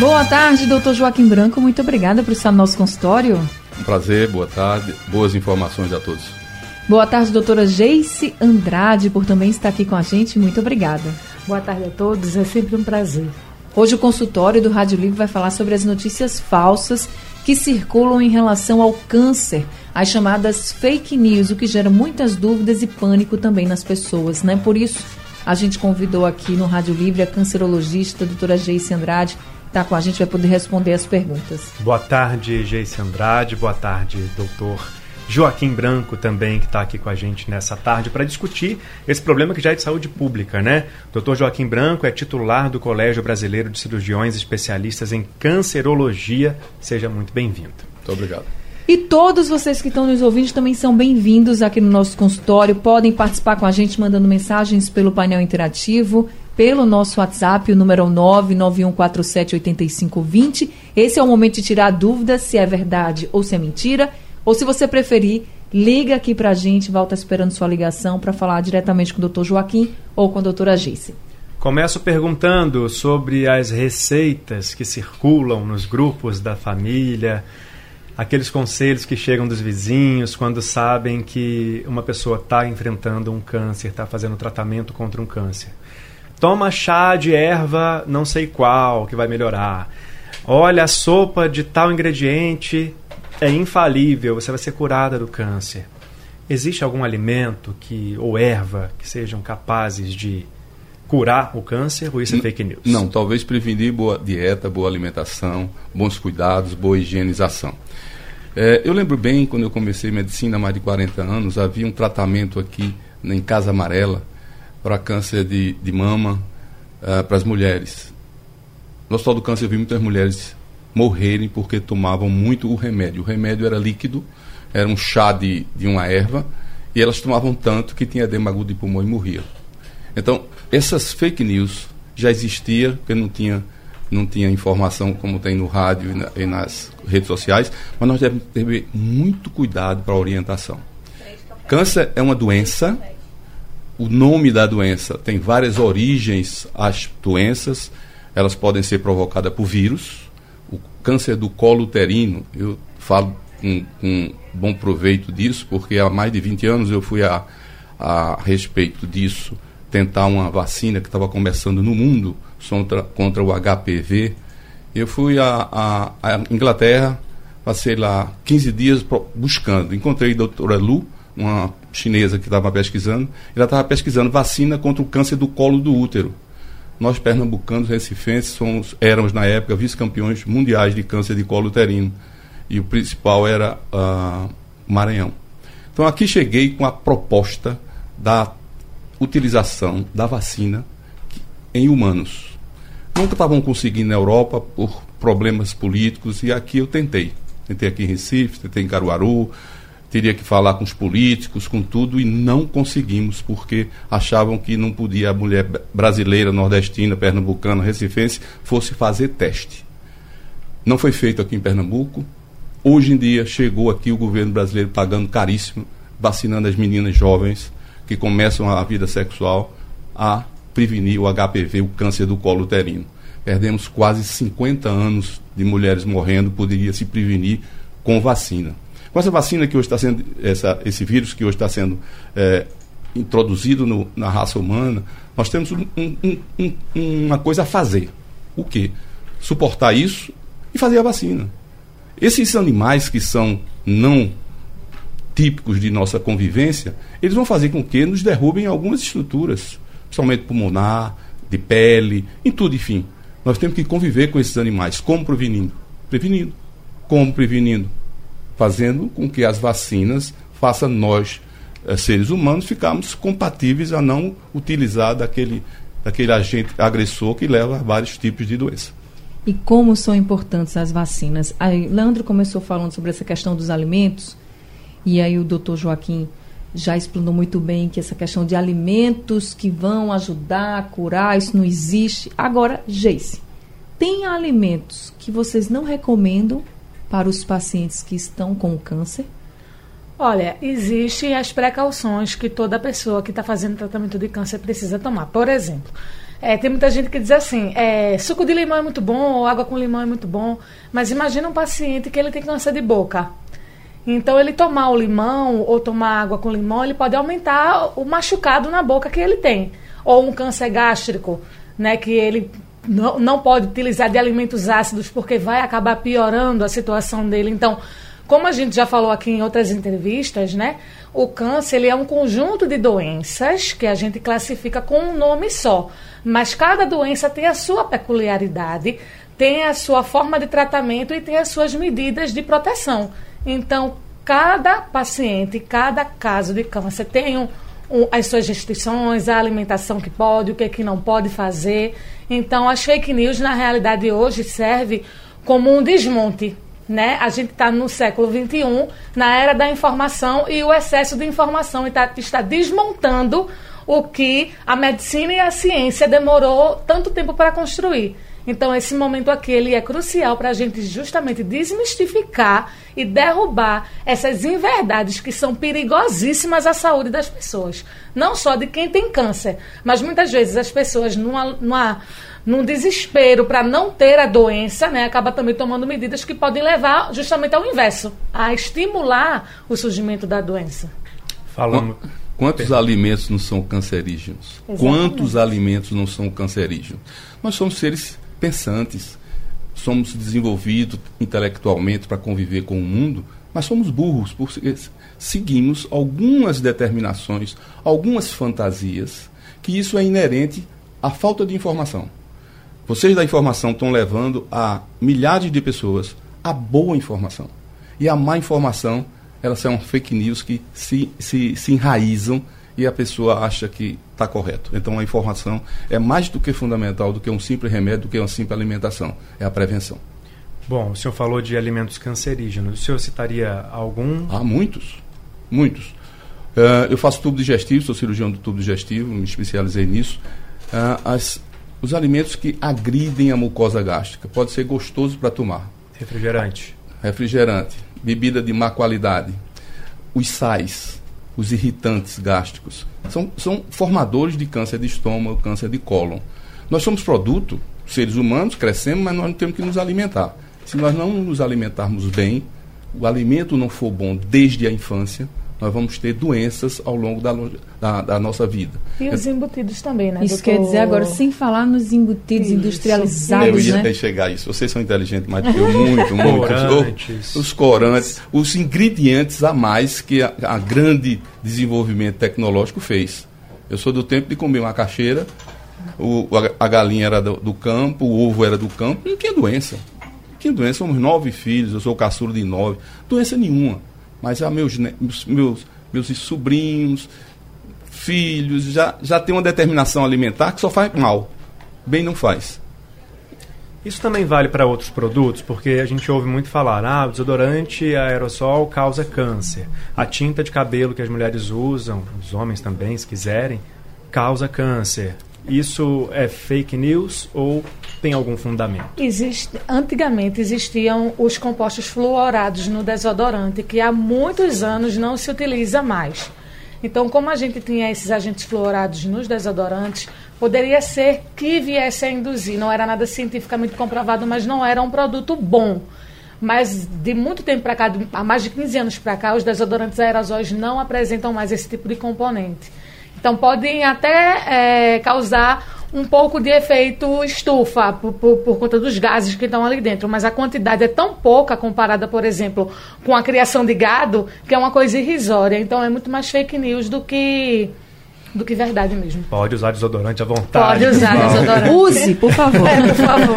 Boa tarde, doutor Joaquim Branco. Muito obrigada por estar no nosso consultório. Um prazer, boa tarde, boas informações a todos. Boa tarde, doutora Geice Andrade, por também estar aqui com a gente. Muito obrigada. Boa tarde a todos, é sempre um prazer. Hoje o consultório do Rádio Livre vai falar sobre as notícias falsas que circulam em relação ao câncer, as chamadas fake news, o que gera muitas dúvidas e pânico também nas pessoas, né? Por isso, a gente convidou aqui no Rádio Livre a cancerologista, a doutora Geice Andrade, está com a gente, vai poder responder as perguntas. Boa tarde, Geice Andrade. Boa tarde, doutor Joaquim Branco também, que está aqui com a gente nessa tarde para discutir esse problema que já é de saúde pública, né? Doutor Joaquim Branco é titular do Colégio Brasileiro de Cirurgiões Especialistas em Cancerologia. Seja muito bem-vindo. Muito obrigado. E todos vocês que estão nos ouvindo também são bem-vindos aqui no nosso consultório. Podem participar com a gente mandando mensagens pelo painel interativo pelo nosso WhatsApp, o número é 991478520. Esse é o momento de tirar dúvidas se é verdade ou se é mentira. Ou se você preferir, liga aqui para a gente, volta esperando sua ligação para falar diretamente com o doutor Joaquim ou com a doutora Gice. Começo perguntando sobre as receitas que circulam nos grupos da família, aqueles conselhos que chegam dos vizinhos quando sabem que uma pessoa está enfrentando um câncer, está fazendo tratamento contra um câncer. Toma chá de erva não sei qual que vai melhorar. Olha, a sopa de tal ingrediente é infalível, você vai ser curada do câncer. Existe algum alimento que ou erva que sejam capazes de curar o câncer ou isso é fake news? Não, talvez prevenir boa dieta, boa alimentação, bons cuidados, boa higienização. É, eu lembro bem, quando eu comecei medicina há mais de 40 anos, havia um tratamento aqui em Casa Amarela para câncer de, de mama uh, para as mulheres. No Hospital do Câncer eu vi muitas mulheres morrerem porque tomavam muito o remédio. O remédio era líquido, era um chá de, de uma erva, e elas tomavam tanto que tinha edema agudo de pulmão e morriam. Então, essas fake news já existia, porque não tinha, não tinha informação como tem no rádio e, na, e nas redes sociais, mas nós devemos ter muito cuidado para a orientação. Câncer é uma doença o nome da doença tem várias origens as doenças, elas podem ser provocadas por vírus. O câncer do colo uterino, eu falo com, com bom proveito disso, porque há mais de 20 anos eu fui a, a respeito disso tentar uma vacina que estava começando no mundo contra, contra o HPV. Eu fui à Inglaterra, passei lá 15 dias buscando. Encontrei a doutora Lu, uma chinesa que estava pesquisando, ela estava pesquisando vacina contra o câncer do colo do útero. Nós, pernambucanos, recifenses, somos, éramos, na época, vice-campeões mundiais de câncer de colo uterino. E o principal era uh, Maranhão. Então, aqui cheguei com a proposta da utilização da vacina em humanos. Nunca estavam conseguindo na Europa por problemas políticos e aqui eu tentei. Tentei aqui em Recife, tentei em Caruaru, teria que falar com os políticos, com tudo, e não conseguimos, porque achavam que não podia a mulher brasileira, nordestina, pernambucana, recifense, fosse fazer teste. Não foi feito aqui em Pernambuco. Hoje em dia chegou aqui o governo brasileiro pagando caríssimo, vacinando as meninas jovens que começam a vida sexual a prevenir o HPV, o câncer do colo uterino. Perdemos quase 50 anos de mulheres morrendo, poderia se prevenir com vacina. Com essa vacina que hoje está sendo, essa, esse vírus que hoje está sendo é, introduzido no, na raça humana, nós temos um, um, um, uma coisa a fazer. O quê? Suportar isso e fazer a vacina. Esses animais que são não típicos de nossa convivência, eles vão fazer com que nos derrubem algumas estruturas, principalmente pulmonar, de pele, em tudo, enfim. Nós temos que conviver com esses animais. Como prevenindo? Prevenindo. Como prevenindo? Fazendo com que as vacinas façam nós, eh, seres humanos, ficarmos compatíveis a não utilizar daquele, daquele agente agressor que leva a vários tipos de doença. e como são importantes as vacinas. Aí, Leandro começou falando sobre essa questão dos alimentos, e aí o doutor Joaquim já explanou muito bem que essa questão de alimentos que vão ajudar a curar, isso não existe. Agora, Geice, tem alimentos que vocês não recomendam para os pacientes que estão com câncer? Olha, existem as precauções que toda pessoa que está fazendo tratamento de câncer precisa tomar. Por exemplo, é, tem muita gente que diz assim, é, suco de limão é muito bom, ou água com limão é muito bom, mas imagina um paciente que ele tem câncer de boca. Então, ele tomar o limão ou tomar água com limão, ele pode aumentar o machucado na boca que ele tem. Ou um câncer gástrico, né, que ele não, não pode utilizar de alimentos ácidos porque vai acabar piorando a situação dele. Então, como a gente já falou aqui em outras entrevistas, né, o câncer ele é um conjunto de doenças que a gente classifica com um nome só. Mas cada doença tem a sua peculiaridade, tem a sua forma de tratamento e tem as suas medidas de proteção. Então, cada paciente, cada caso de câncer tem um, as suas restrições, a alimentação que pode, o que, é que não pode fazer. Então, as fake news, na realidade, hoje serve como um desmonte. Né? A gente está no século XXI, na era da informação, e o excesso de informação está, está desmontando o que a medicina e a ciência demorou tanto tempo para construir. Então, esse momento aqui ele é crucial para a gente justamente desmistificar e derrubar essas inverdades que são perigosíssimas à saúde das pessoas. Não só de quem tem câncer, mas muitas vezes as pessoas, numa, numa, num desespero para não ter a doença, né, acaba também tomando medidas que podem levar justamente ao inverso a estimular o surgimento da doença. Falando. Quantos alimentos não são cancerígenos? Exatamente. Quantos alimentos não são cancerígenos? Nós somos seres pensantes, somos desenvolvidos intelectualmente para conviver com o mundo, mas somos burros porque seguimos algumas determinações, algumas fantasias, que isso é inerente à falta de informação. Vocês da informação estão levando a milhares de pessoas a boa informação. E a má informação elas são fake news que se, se, se enraizam e a pessoa acha que está correto. Então a informação é mais do que fundamental do que um simples remédio, do que uma simples alimentação. É a prevenção. Bom, o senhor falou de alimentos cancerígenos. O senhor citaria algum? Há muitos. Muitos. Uh, eu faço tubo digestivo, sou cirurgião do tubo digestivo, me especializei nisso. Uh, as, os alimentos que agridem a mucosa gástrica. Pode ser gostoso para tomar. Refrigerante. Refrigerante bebida de má qualidade, os sais, os irritantes gástricos, são, são formadores de câncer de estômago, câncer de cólon. Nós somos produto, seres humanos, crescemos, mas nós temos que nos alimentar. Se nós não nos alimentarmos bem, o alimento não for bom desde a infância, nós vamos ter doenças ao longo da, da, da nossa vida. E os embutidos também, né? Isso doutor? quer dizer agora, sem falar nos embutidos Isso. industrializados, Eu ia né? chegar a isso. Vocês são inteligentes que eu, muito, muito. Corantes. Os corantes, os ingredientes a mais que a, a grande desenvolvimento tecnológico fez. Eu sou do tempo de comer uma caixeira, o, a, a galinha era do, do, campo, o ovo era do campo, não tinha doença. Não tinha doença, somos nove filhos, eu sou caçula de nove, doença nenhuma mas a meus, meus, meus sobrinhos, filhos, já, já tem uma determinação alimentar que só faz mal. Bem não faz. Isso também vale para outros produtos, porque a gente ouve muito falar, ah, o desodorante aerossol causa câncer. A tinta de cabelo que as mulheres usam, os homens também, se quiserem, causa câncer. Isso é fake news ou tem algum fundamento? Existe, antigamente existiam os compostos fluorados no desodorante, que há muitos anos não se utiliza mais. Então, como a gente tinha esses agentes fluorados nos desodorantes, poderia ser que viesse a induzir. Não era nada cientificamente comprovado, mas não era um produto bom. Mas de muito tempo para cá, há mais de 15 anos para cá, os desodorantes aerosóis não apresentam mais esse tipo de componente. Então, podem até é, causar um pouco de efeito estufa por, por, por, conta dos gases que estão ali dentro, mas a quantidade é tão pouca comparada, por exemplo, com a criação de gado, que é uma coisa irrisória. Então é muito mais fake news do que do que verdade mesmo. Pode usar desodorante à vontade. Pode usar desodorante. Use, por favor. É, por favor.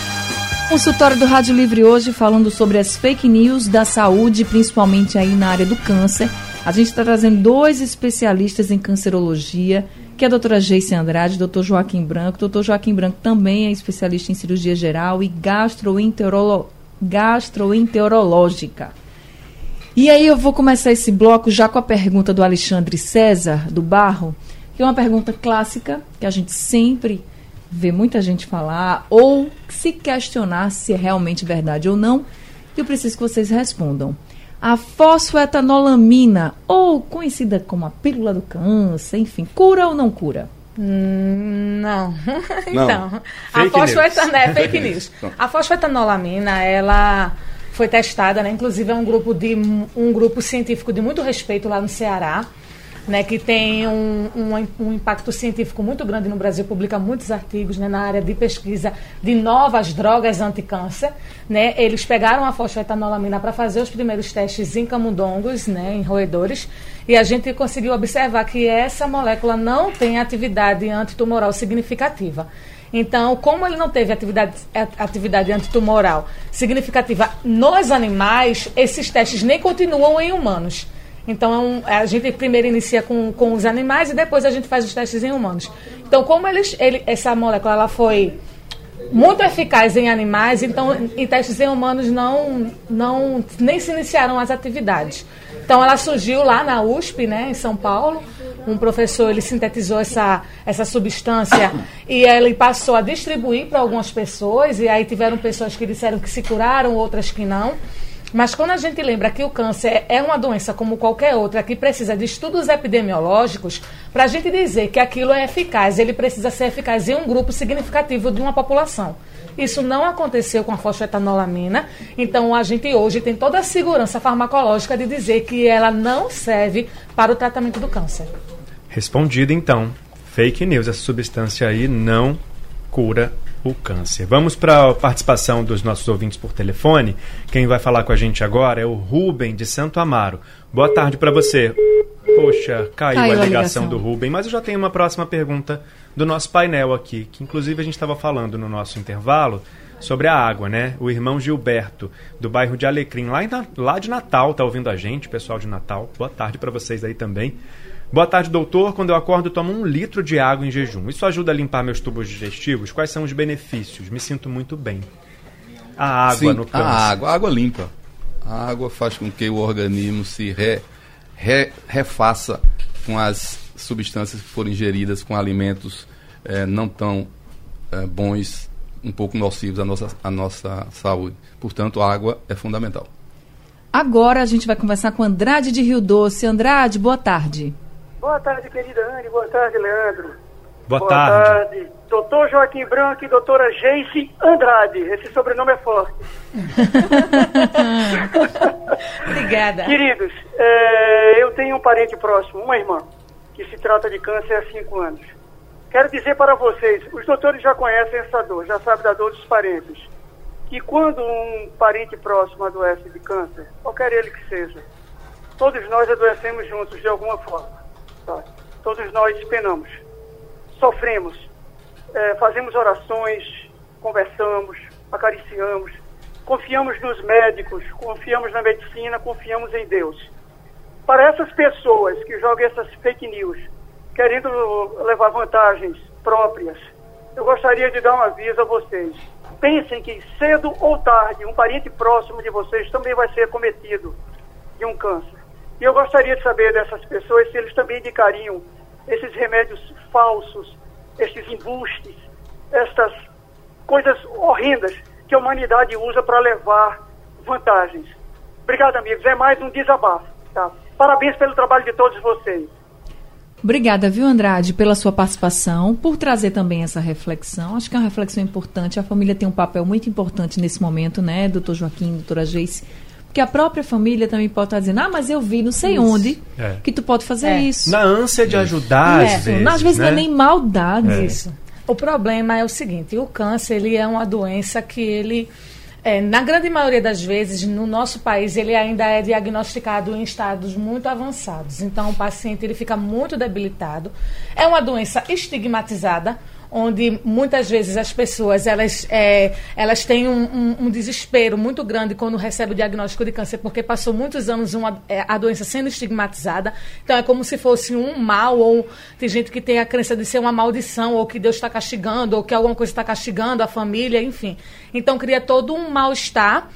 Consultório do Rádio Livre hoje falando sobre as fake news da saúde, principalmente aí na área do câncer. A gente está trazendo dois especialistas em cancerologia que é a doutora Geice Andrade, doutor Joaquim Branco. Doutor Joaquim Branco também é especialista em cirurgia geral e gastroenterolo gastroenterológica. E aí eu vou começar esse bloco já com a pergunta do Alexandre César, do Barro, que é uma pergunta clássica, que a gente sempre vê muita gente falar, ou se questionar se é realmente verdade ou não, e eu preciso que vocês respondam. A fosfoetanolamina, ou conhecida como a pílula do câncer, enfim, cura ou não cura? Hum, não. Não. então, a Fake fosfoetanol, é, fake news. A fosfetanolamina, ela foi testada, né? Inclusive é um grupo de um grupo científico de muito respeito lá no Ceará, né? Que tem um, um, um impacto científico muito grande no Brasil, publica muitos artigos né, na área de pesquisa de novas drogas anticâncer, né? Eles pegaram a fosfetanolamina para fazer os primeiros testes em camundongos, né? Em roedores, e a gente conseguiu observar que essa molécula não tem atividade antitumoral significativa. Então, como ele não teve atividade, atividade antitumoral significativa nos animais, esses testes nem continuam em humanos. Então, é um- a gente primeiro inicia com, com os animais e depois a gente faz os testes em humanos. Então, como eles, ele, essa molécula ela foi muito eficaz em animais, então em testes em humanos não, não nem se iniciaram as atividades. Então ela surgiu lá na USP, né, em São Paulo. Um professor ele sintetizou essa, essa substância e ele passou a distribuir para algumas pessoas e aí tiveram pessoas que disseram que se curaram, outras que não. Mas quando a gente lembra que o câncer é uma doença como qualquer outra, que precisa de estudos epidemiológicos, para a gente dizer que aquilo é eficaz, ele precisa ser eficaz em um grupo significativo de uma população. Isso não aconteceu com a fosfetanolamina, então a gente hoje tem toda a segurança farmacológica de dizer que ela não serve para o tratamento do câncer. Respondido então. Fake news, essa substância aí não cura o câncer. Vamos para a participação dos nossos ouvintes por telefone. Quem vai falar com a gente agora é o Rubem de Santo Amaro. Boa tarde para você. Poxa, caiu, Caiu a a ligação ligação. do Rubem, mas eu já tenho uma próxima pergunta do nosso painel aqui, que inclusive a gente estava falando no nosso intervalo sobre a água, né? O irmão Gilberto, do bairro de Alecrim, lá, em lá de Natal, tá ouvindo a gente, pessoal de Natal. Boa tarde para vocês aí também. Boa tarde, doutor. Quando eu acordo, eu tomo um litro de água em jejum. Isso ajuda a limpar meus tubos digestivos? Quais são os benefícios? Me sinto muito bem. A água Sim, no câncer. A água, a água limpa. A água faz com que o organismo se re, re- refaça com as substâncias que foram ingeridas com alimentos eh, não tão eh, bons, um pouco nocivos à nossa, à nossa saúde. Portanto, a água é fundamental. Agora a gente vai conversar com Andrade de Rio Doce. Andrade, boa tarde. Boa tarde, querida Anne. Boa tarde, Leandro. Boa, tarde. Doutor Joaquim Branco e doutora Geice Andrade. Esse sobrenome é forte. Obrigada. Queridos, é, eu tenho um parente próximo, uma irmã, que se trata de câncer há cinco anos. Quero dizer para vocês, os doutores já conhecem essa dor, já sabem da dor dos parentes, que quando um parente próximo adoece de câncer, qualquer ele que seja, todos nós adoecemos juntos de alguma forma. Todos nós penamos, sofremos, é, fazemos orações, conversamos, acariciamos, confiamos nos médicos, confiamos na medicina, confiamos em Deus. Para essas pessoas que jogam essas fake news, querendo levar vantagens próprias, eu gostaria de dar um aviso a vocês. Pensem que cedo ou tarde um parente próximo de vocês também vai ser cometido de um câncer. E eu gostaria de saber dessas pessoas se eles também indicariam esses remédios falsos, esses embustes, estas coisas horrendas que a humanidade usa para levar vantagens. Obrigado, amigos. É mais um desabafo. Tá? Parabéns pelo trabalho de todos vocês. Obrigada, viu, Andrade, pela sua participação, por trazer também essa reflexão. Acho que é uma reflexão importante. A família tem um papel muito importante nesse momento, né, doutor Joaquim, doutora Geice? Porque a própria família também pode estar dizendo, ah, mas eu vi não sei onde É. que tu pode fazer É. isso. Na ânsia de ajudar, Isso. às vezes, Às vezes né? não é nem maldade. Isso. O problema é o seguinte, o câncer ele é uma doença que ele, é, na grande maioria das vezes, no nosso país, ele ainda é diagnosticado em estados muito avançados. Então, o paciente ele fica muito debilitado. É uma doença estigmatizada. Onde muitas vezes as pessoas elas, é, elas têm um, um, um, desespero muito grande quando recebem o diagnóstico de câncer, porque passou muitos anos uma, é, a doença sendo estigmatizada. Então é como se fosse um mal, ou tem gente que tem a crença de ser uma maldição, ou que Deus está castigando, ou que alguma coisa está castigando a família, enfim. Então cria todo um mal-estar.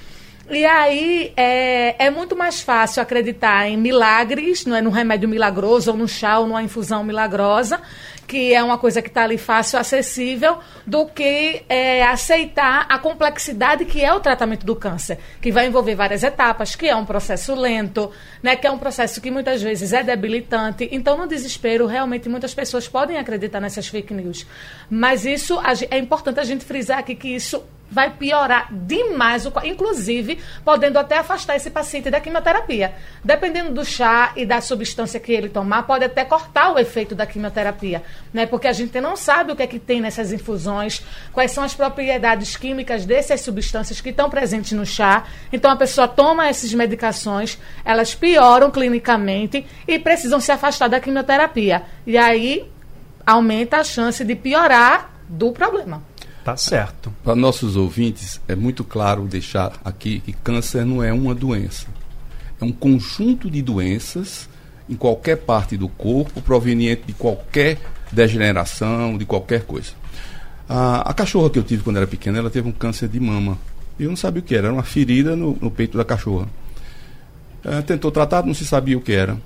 E aí é, é muito mais fácil acreditar em milagres, não é num remédio milagroso, ou num chá, ou numa infusão milagrosa, que é uma coisa que está ali fácil, acessível, do que é, aceitar a complexidade que é o tratamento do câncer, que vai envolver várias etapas, que é um processo lento, né, que é um processo que muitas vezes é debilitante. Então, no desespero, realmente muitas pessoas podem acreditar nessas fake news. Mas isso é importante a gente frisar aqui que isso vai piorar demais, o, inclusive podendo até afastar esse paciente da quimioterapia. Dependendo do chá e da substância que ele tomar, pode até cortar o efeito da quimioterapia, né? Porque a gente não sabe o que é que tem nessas infusões, quais são as propriedades químicas dessas substâncias que estão presentes no chá. Então a pessoa toma essas medicações, elas pioram clinicamente e precisam se afastar da quimioterapia. E aí aumenta a chance de piorar do problema. Tá certo. Para nossos ouvintes, é muito claro deixar aqui que câncer não é uma doença. É um conjunto de doenças em qualquer parte do corpo, proveniente de qualquer degeneração, de qualquer coisa. A, a cachorra que eu tive quando era pequena, ela teve um câncer de mama. Eu não sabia o que era, era uma ferida no, no peito da cachorra. É, tentou tratar, não se sabia o que era.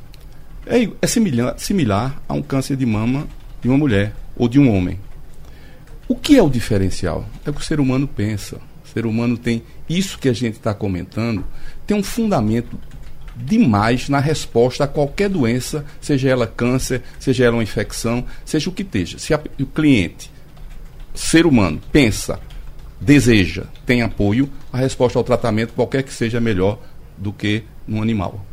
É, é similar, similar a um câncer de mama de uma mulher ou de um homem. O que é o diferencial? É o que o ser humano pensa. O ser humano tem isso que a gente está comentando, tem um fundamento demais na resposta a qualquer doença, seja ela câncer, seja ela uma infecção, seja o que esteja. Se a, o cliente, ser humano, pensa, deseja, tem apoio, a resposta ao tratamento, qualquer que seja, melhor do que no animal.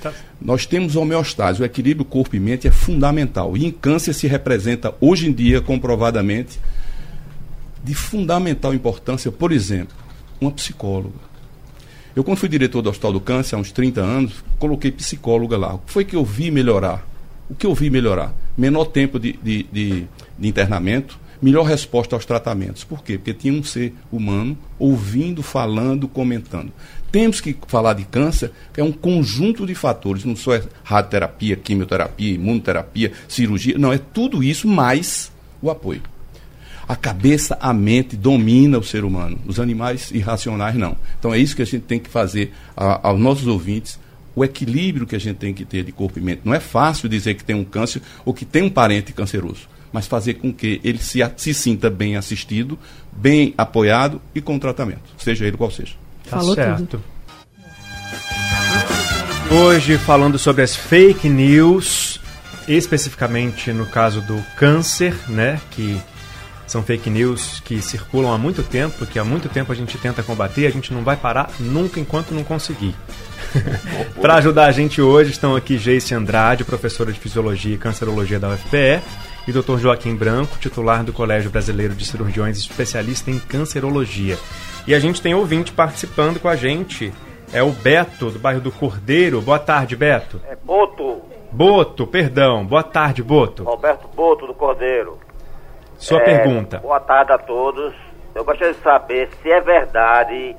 Tá. Nós temos homeostase, o equilíbrio corpo e mente é fundamental. E em câncer se representa, hoje em dia, comprovadamente, de fundamental importância, por exemplo, uma psicóloga. Eu, quando fui diretor do Hospital do Câncer, há uns 30 anos, coloquei psicóloga lá. O que foi que eu vi melhorar? O que eu vi melhorar? Menor tempo de, de, de, de internamento, melhor resposta aos tratamentos. Por quê? Porque tinha um ser humano ouvindo, falando, comentando. Temos que falar de câncer, que é um conjunto de fatores, não só é radioterapia, quimioterapia, imunoterapia, cirurgia, não, é tudo isso mais o apoio. A cabeça, a mente domina o ser humano. Os animais irracionais não. Então é isso que a gente tem que fazer a, aos nossos ouvintes, o equilíbrio que a gente tem que ter de corpo e mente. Não é fácil dizer que tem um câncer ou que tem um parente canceroso, mas fazer com que ele se, se sinta bem assistido, bem apoiado e com tratamento, seja ele qual seja. Tá Falou certo. Tudo. Hoje falando sobre as fake news, especificamente no caso do câncer, né, que são fake news que circulam há muito tempo, que há muito tempo a gente tenta combater, a gente não vai parar nunca enquanto não conseguir. Para ajudar a gente hoje estão aqui Geice Andrade, professora de Fisiologia e Cancerologia da UFPE, e Dr. Joaquim Branco, titular do Colégio Brasileiro de Cirurgiões, especialista em cancerologia. E a gente tem ouvinte participando com a gente. É o Beto, do bairro do Cordeiro. Boa tarde, Beto. É Boto. Boto, perdão. Boa tarde, Boto. Roberto Boto, do Cordeiro. Sua é, pergunta. Boa tarde a todos. Eu gostaria de saber se é verdade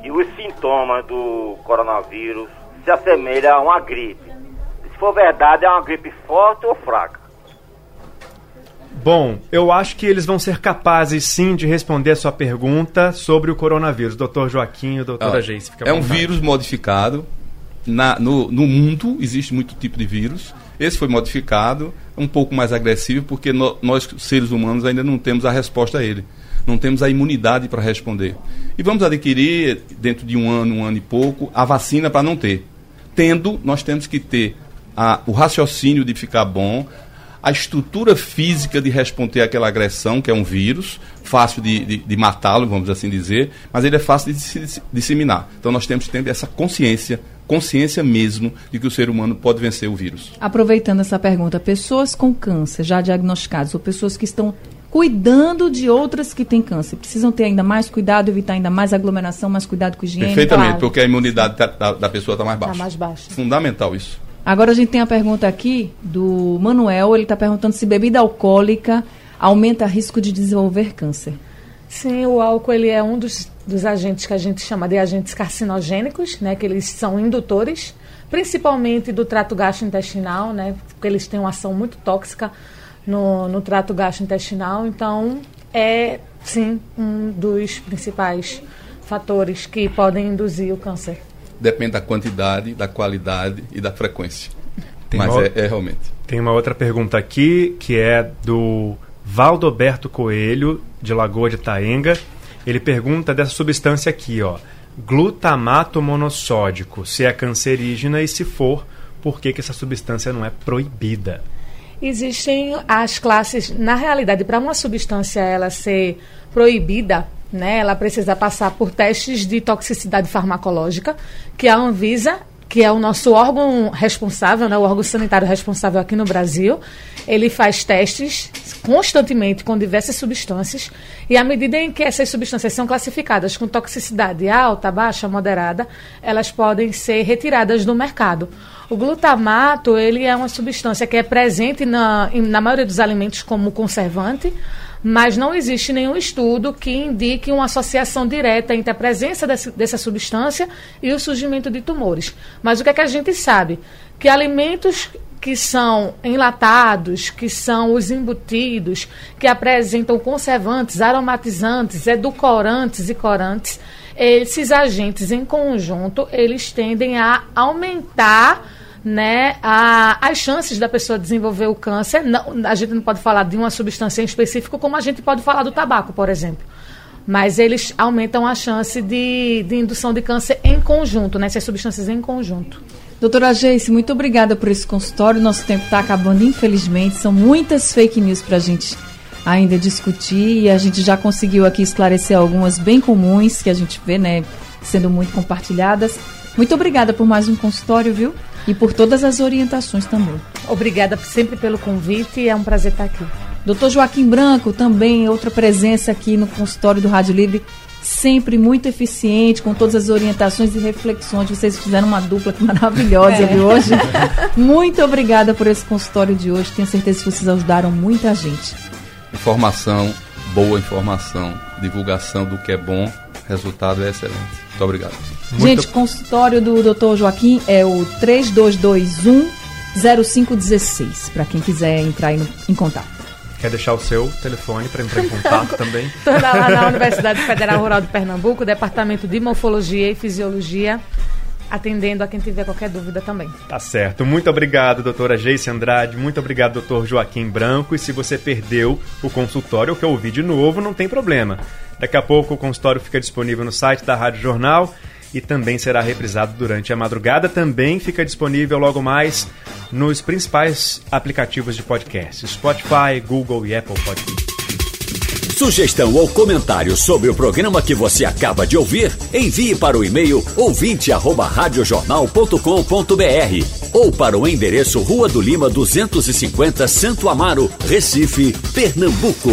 que os sintomas do coronavírus se assemelham a uma gripe. Se for verdade, é uma gripe forte ou fraca? Bom, eu acho que eles vão ser capazes sim de responder a sua pergunta sobre o coronavírus. Doutor Joaquim e doutora ah, Geice. É um vírus modificado. Na, no, no mundo existe muito tipo de vírus. Esse foi modificado, um pouco mais agressivo, porque no, nós, seres humanos, ainda não temos a resposta a ele. Não temos a imunidade para responder. E vamos adquirir, dentro de um ano, um ano e pouco, a vacina para não ter. Tendo, nós temos que ter a, o raciocínio de ficar bom, a estrutura física de responder àquela agressão, que é um vírus, fácil de, de, de matá-lo, vamos assim dizer, mas ele é fácil de se disseminar. Então nós temos que ter essa consciência consciência mesmo de que o ser humano pode vencer o vírus. Aproveitando essa pergunta, pessoas com câncer já diagnosticadas ou pessoas que estão cuidando de outras que têm câncer. Precisam ter ainda mais cuidado, evitar ainda mais aglomeração, mais cuidado com higiene. Perfeitamente, claro. porque a imunidade da, da, da pessoa está mais baixa. Está mais baixa. Fundamental isso. Agora a gente tem a pergunta aqui do Manuel, ele está perguntando se bebida alcoólica aumenta risco de desenvolver câncer. Sim, o álcool ele é um dos, dos agentes que a gente chama de agentes carcinogênicos, né, que eles são indutores, principalmente do trato gastrointestinal, né, porque eles têm uma ação muito tóxica no, no trato gastrointestinal. Então, é sim um dos principais fatores que podem induzir o câncer. Depende da quantidade, da qualidade e da frequência. Tem Mas uma- é, é realmente. Tem uma outra pergunta aqui, que é do Valdoberto Coelho, de Lagoa de Taenga. Ele pergunta dessa substância aqui, ó. Glutamato monossódico, se é cancerígena e se for, por que, que essa substância não é proibida? Existem as classes, na realidade, para uma substância ela ser proibida, né, ela precisa passar por testes de toxicidade farmacológica, que a Anvisa, que é o nosso órgão responsável, né, o órgão sanitário responsável aqui no Brasil, ele faz testes constantemente com diversas substâncias. E à medida em que essas substâncias são classificadas com toxicidade alta, baixa, moderada, elas podem ser retiradas do mercado. O glutamato, ele é uma substância que é presente na, na maioria dos alimentos como conservante, mas não existe nenhum estudo que indique uma associação direta entre a presença desse- dessa substância e o surgimento de tumores. Mas o que é que a gente sabe? Que alimentos que são enlatados, que são os embutidos, que apresentam conservantes, aromatizantes, edulcorantes e corantes, esses agentes em conjunto, eles tendem a aumentar né, a- as chances da pessoa desenvolver o câncer. Não, a gente não pode falar de uma substância em específico, como a gente pode falar do tabaco, por exemplo. Mas eles aumentam a chance de, de indução de câncer em conjunto, né, essas substâncias em conjunto. Doutora Geice, muito obrigada por esse consultório. Nosso tempo está acabando, infelizmente. São muitas fake news para a gente ainda discutir e a gente já conseguiu aqui esclarecer algumas bem comuns que a gente vê, né, sendo muito compartilhadas. Muito obrigada por mais um consultório, viu? E por todas as orientações também. Obrigada sempre pelo convite e é um prazer estar aqui. Doutor Joaquim Branco, também outra presença aqui no consultório do Rádio Livre, sempre muito eficiente, com todas as orientações e reflexões. Vocês fizeram uma dupla que maravilhosa, viu, hoje? Muito obrigada por esse consultório de hoje. Tenho certeza que vocês ajudaram muita gente. Informação, boa informação, divulgação do que é bom, resultado é excelente. Muito obrigado. Gente, consultório do Dr. Joaquim é o 3221 0516, para quem quiser entrar no- em contato. Quer deixar o seu telefone para entrar em contato também? Estou lá na Universidade Federal Rural de Pernambuco, Departamento de Morfologia e Fisiologia, atendendo a quem tiver qualquer dúvida também. Tá certo. Muito obrigado, doutora Geice Andrade. Muito obrigado, doutor Joaquim Branco. E se você perdeu o consultório ou quer ouvir de novo, não tem problema. Daqui a pouco o consultório fica disponível no site da Rádio Jornal e também será reprisado durante a madrugada. Também fica disponível logo mais nos principais aplicativos de podcast: Spotify, Google e Apple Podcast. Sugestão ou comentário sobre o programa que você acaba de ouvir, envie para o e-mail ouvinte@radiojornal.com.br ou para o endereço Rua do Lima 250, Santo Amaro, Recife, Pernambuco.